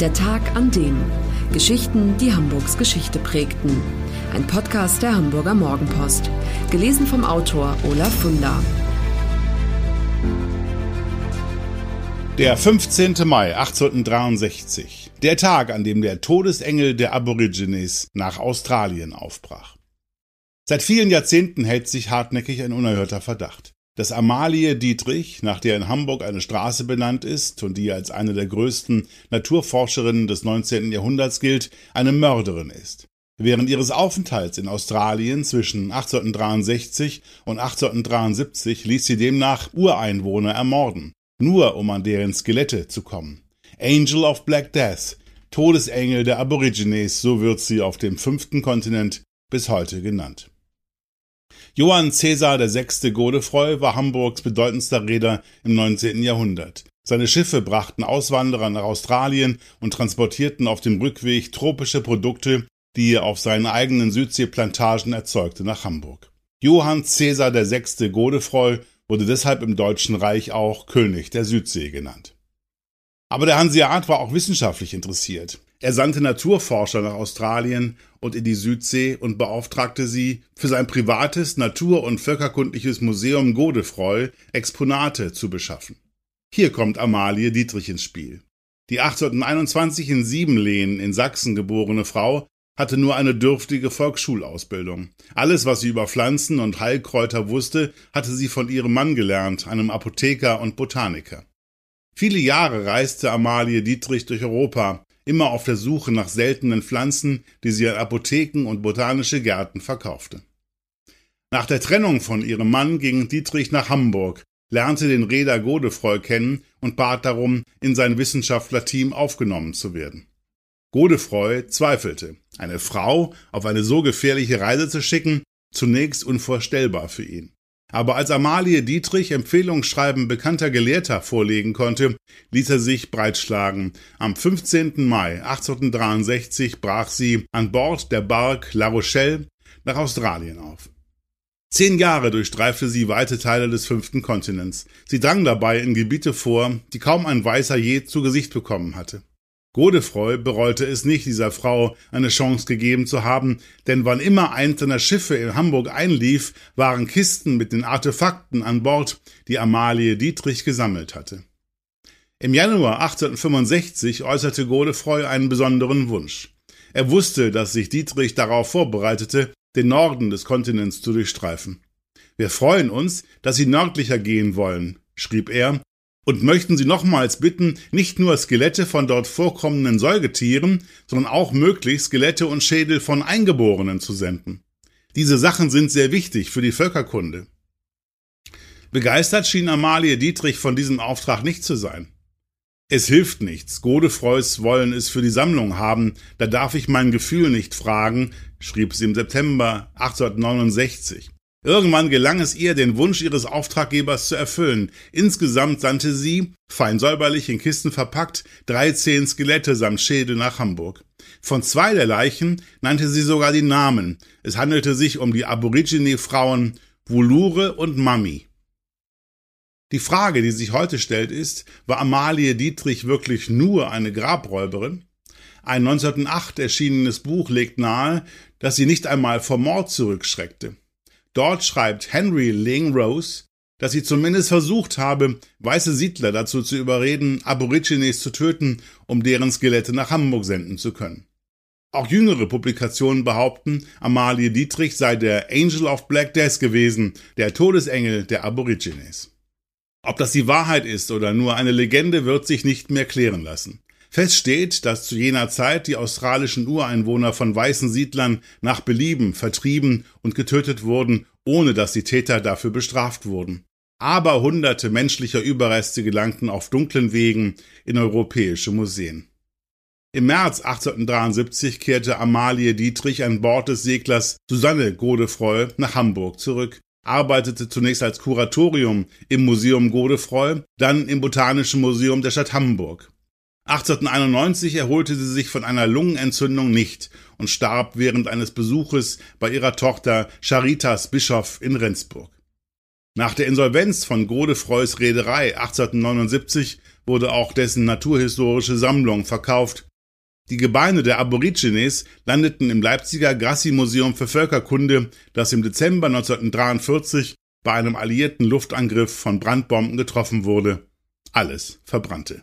Der Tag an dem. Geschichten, die Hamburgs Geschichte prägten. Ein Podcast der Hamburger Morgenpost. Gelesen vom Autor Olaf Funder. Der 15. Mai 1863. Der Tag, an dem der Todesengel der Aborigines nach Australien aufbrach. Seit vielen Jahrzehnten hält sich hartnäckig ein unerhörter Verdacht dass Amalie Dietrich, nach der in Hamburg eine Straße benannt ist und die als eine der größten Naturforscherinnen des 19. Jahrhunderts gilt, eine Mörderin ist. Während ihres Aufenthalts in Australien zwischen 1863 und 1873 ließ sie demnach Ureinwohner ermorden, nur um an deren Skelette zu kommen. Angel of Black Death, Todesengel der Aborigines, so wird sie auf dem fünften Kontinent bis heute genannt. Johann Caesar VI. Godefroy war Hamburgs bedeutendster Reeder im 19. Jahrhundert. Seine Schiffe brachten Auswanderer nach Australien und transportierten auf dem Rückweg tropische Produkte, die er auf seinen eigenen Südseeplantagen erzeugte, nach Hamburg. Johann Caesar VI. Godefroy wurde deshalb im Deutschen Reich auch König der Südsee genannt. Aber der Hanseat war auch wissenschaftlich interessiert. Er sandte Naturforscher nach Australien und in die Südsee und beauftragte sie, für sein privates Natur- und Völkerkundliches Museum Godefroy Exponate zu beschaffen. Hier kommt Amalie Dietrich ins Spiel. Die 1821 in Siebenlehen in Sachsen geborene Frau hatte nur eine dürftige Volksschulausbildung. Alles, was sie über Pflanzen und Heilkräuter wusste, hatte sie von ihrem Mann gelernt, einem Apotheker und Botaniker. Viele Jahre reiste Amalie Dietrich durch Europa, immer auf der Suche nach seltenen Pflanzen, die sie an Apotheken und botanische Gärten verkaufte. Nach der Trennung von ihrem Mann ging Dietrich nach Hamburg, lernte den Reeder Godefroy kennen und bat darum, in sein Wissenschaftlerteam aufgenommen zu werden. Godefroy zweifelte. Eine Frau auf eine so gefährliche Reise zu schicken, zunächst unvorstellbar für ihn. Aber als Amalie Dietrich Empfehlungsschreiben bekannter Gelehrter vorlegen konnte, ließ er sich breitschlagen. Am 15. Mai 1863 brach sie an Bord der Bark La Rochelle nach Australien auf. Zehn Jahre durchstreifte sie weite Teile des fünften Kontinents. Sie drang dabei in Gebiete vor, die kaum ein Weißer je zu Gesicht bekommen hatte. Godefroy bereute es nicht, dieser Frau eine Chance gegeben zu haben, denn wann immer eins seiner Schiffe in Hamburg einlief, waren Kisten mit den Artefakten an Bord, die Amalie Dietrich gesammelt hatte. Im Januar 1865 äußerte Godefroy einen besonderen Wunsch. Er wusste, dass sich Dietrich darauf vorbereitete, den Norden des Kontinents zu durchstreifen. Wir freuen uns, dass Sie nördlicher gehen wollen, schrieb er und möchten Sie nochmals bitten, nicht nur Skelette von dort vorkommenden Säugetieren, sondern auch möglich Skelette und Schädel von Eingeborenen zu senden. Diese Sachen sind sehr wichtig für die Völkerkunde. Begeistert schien Amalie Dietrich von diesem Auftrag nicht zu sein. Es hilft nichts. Godefreus wollen es für die Sammlung haben. Da darf ich mein Gefühl nicht fragen, schrieb sie im September 1869. Irgendwann gelang es ihr, den Wunsch ihres Auftraggebers zu erfüllen. Insgesamt sandte sie, fein säuberlich in Kisten verpackt, 13 Skelette samt Schädel nach Hamburg. Von zwei der Leichen nannte sie sogar die Namen. Es handelte sich um die Aborigine-Frauen Wulure und Mami. Die Frage, die sich heute stellt, ist, war Amalie Dietrich wirklich nur eine Grabräuberin? Ein 1908 erschienenes Buch legt nahe, dass sie nicht einmal vor Mord zurückschreckte. Dort schreibt Henry Ling Rose, dass sie zumindest versucht habe, weiße Siedler dazu zu überreden, Aborigines zu töten, um deren Skelette nach Hamburg senden zu können. Auch jüngere Publikationen behaupten, Amalie Dietrich sei der Angel of Black Death gewesen, der Todesengel der Aborigines. Ob das die Wahrheit ist oder nur eine Legende, wird sich nicht mehr klären lassen. Fest steht, dass zu jener Zeit die australischen Ureinwohner von weißen Siedlern nach Belieben vertrieben und getötet wurden, ohne dass die Täter dafür bestraft wurden. Aber hunderte menschlicher Überreste gelangten auf dunklen Wegen in europäische Museen. Im März 1873 kehrte Amalie Dietrich an Bord des Seglers Susanne Godefroy nach Hamburg zurück, arbeitete zunächst als Kuratorium im Museum Godefroy, dann im Botanischen Museum der Stadt Hamburg. 1891 erholte sie sich von einer Lungenentzündung nicht und starb während eines Besuches bei ihrer Tochter Charitas Bischof in Rendsburg. Nach der Insolvenz von Godefreus Reederei 1879 wurde auch dessen naturhistorische Sammlung verkauft. Die Gebeine der Aborigines landeten im Leipziger Grassi-Museum für Völkerkunde, das im Dezember 1943 bei einem alliierten Luftangriff von Brandbomben getroffen wurde. Alles verbrannte.